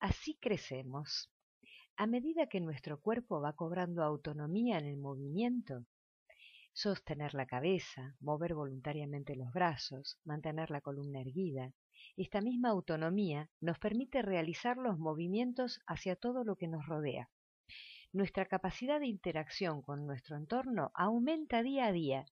Así crecemos. A medida que nuestro cuerpo va cobrando autonomía en el movimiento, sostener la cabeza, mover voluntariamente los brazos, mantener la columna erguida, esta misma autonomía nos permite realizar los movimientos hacia todo lo que nos rodea. Nuestra capacidad de interacción con nuestro entorno aumenta día a día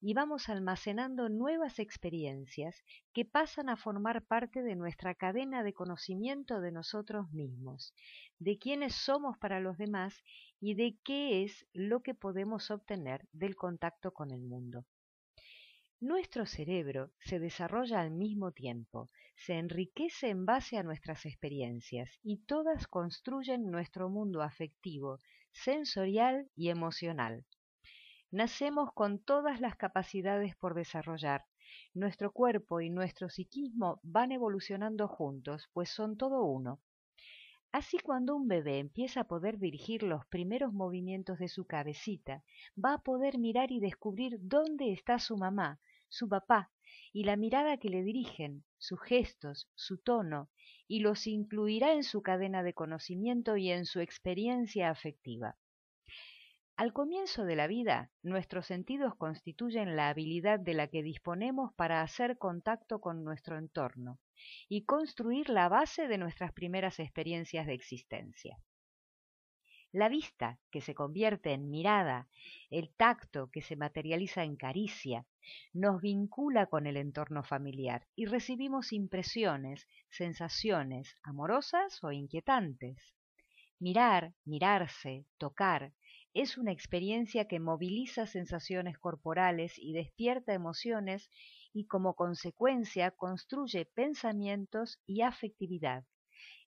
y vamos almacenando nuevas experiencias que pasan a formar parte de nuestra cadena de conocimiento de nosotros mismos, de quiénes somos para los demás y de qué es lo que podemos obtener del contacto con el mundo. Nuestro cerebro se desarrolla al mismo tiempo, se enriquece en base a nuestras experiencias y todas construyen nuestro mundo afectivo, sensorial y emocional. Nacemos con todas las capacidades por desarrollar. Nuestro cuerpo y nuestro psiquismo van evolucionando juntos, pues son todo uno. Así cuando un bebé empieza a poder dirigir los primeros movimientos de su cabecita, va a poder mirar y descubrir dónde está su mamá, su papá, y la mirada que le dirigen, sus gestos, su tono, y los incluirá en su cadena de conocimiento y en su experiencia afectiva. Al comienzo de la vida, nuestros sentidos constituyen la habilidad de la que disponemos para hacer contacto con nuestro entorno y construir la base de nuestras primeras experiencias de existencia. La vista, que se convierte en mirada, el tacto, que se materializa en caricia, nos vincula con el entorno familiar y recibimos impresiones, sensaciones amorosas o inquietantes. Mirar, mirarse, tocar, es una experiencia que moviliza sensaciones corporales y despierta emociones y como consecuencia construye pensamientos y afectividad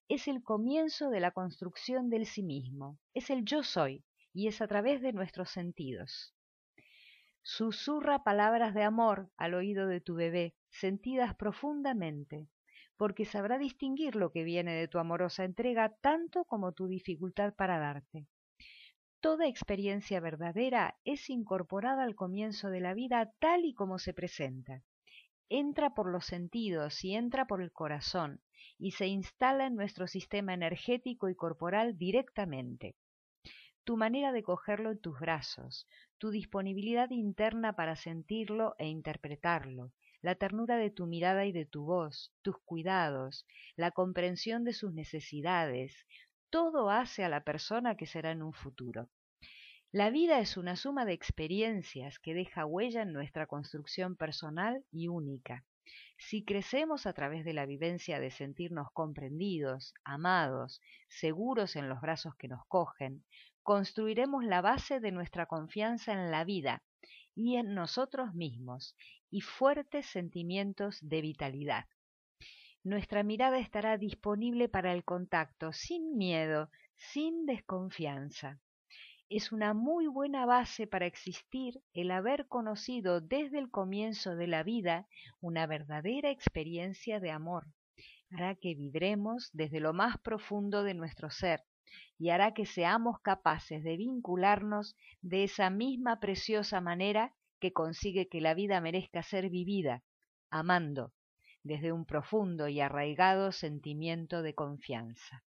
es el comienzo de la construcción del sí mismo, es el yo soy, y es a través de nuestros sentidos. Susurra palabras de amor al oído de tu bebé, sentidas profundamente, porque sabrá distinguir lo que viene de tu amorosa entrega tanto como tu dificultad para darte. Toda experiencia verdadera es incorporada al comienzo de la vida tal y como se presenta. Entra por los sentidos y entra por el corazón, y se instala en nuestro sistema energético y corporal directamente. Tu manera de cogerlo en tus brazos, tu disponibilidad interna para sentirlo e interpretarlo, la ternura de tu mirada y de tu voz, tus cuidados, la comprensión de sus necesidades, todo hace a la persona que será en un futuro. La vida es una suma de experiencias que deja huella en nuestra construcción personal y única. Si crecemos a través de la vivencia de sentirnos comprendidos, amados, seguros en los brazos que nos cogen, construiremos la base de nuestra confianza en la vida y en nosotros mismos y fuertes sentimientos de vitalidad. Nuestra mirada estará disponible para el contacto sin miedo, sin desconfianza es una muy buena base para existir el haber conocido desde el comienzo de la vida una verdadera experiencia de amor. Hará que vibremos desde lo más profundo de nuestro ser y hará que seamos capaces de vincularnos de esa misma preciosa manera que consigue que la vida merezca ser vivida, amando, desde un profundo y arraigado sentimiento de confianza.